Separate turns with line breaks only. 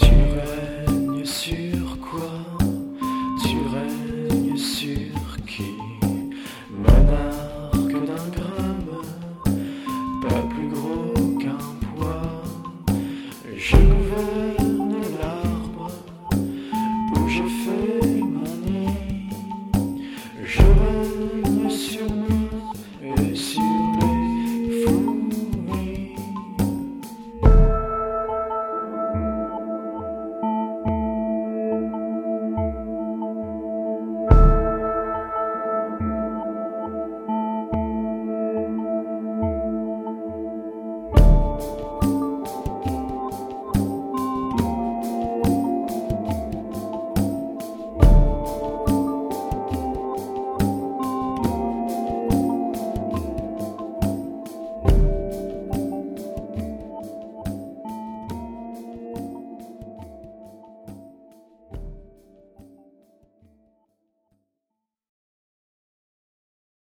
Tu règnes sur quoi? Tu règnes sur qui? Mon arc d'un gramme, pas plus gros qu'un poids, je gouverne l'arbre où je fais.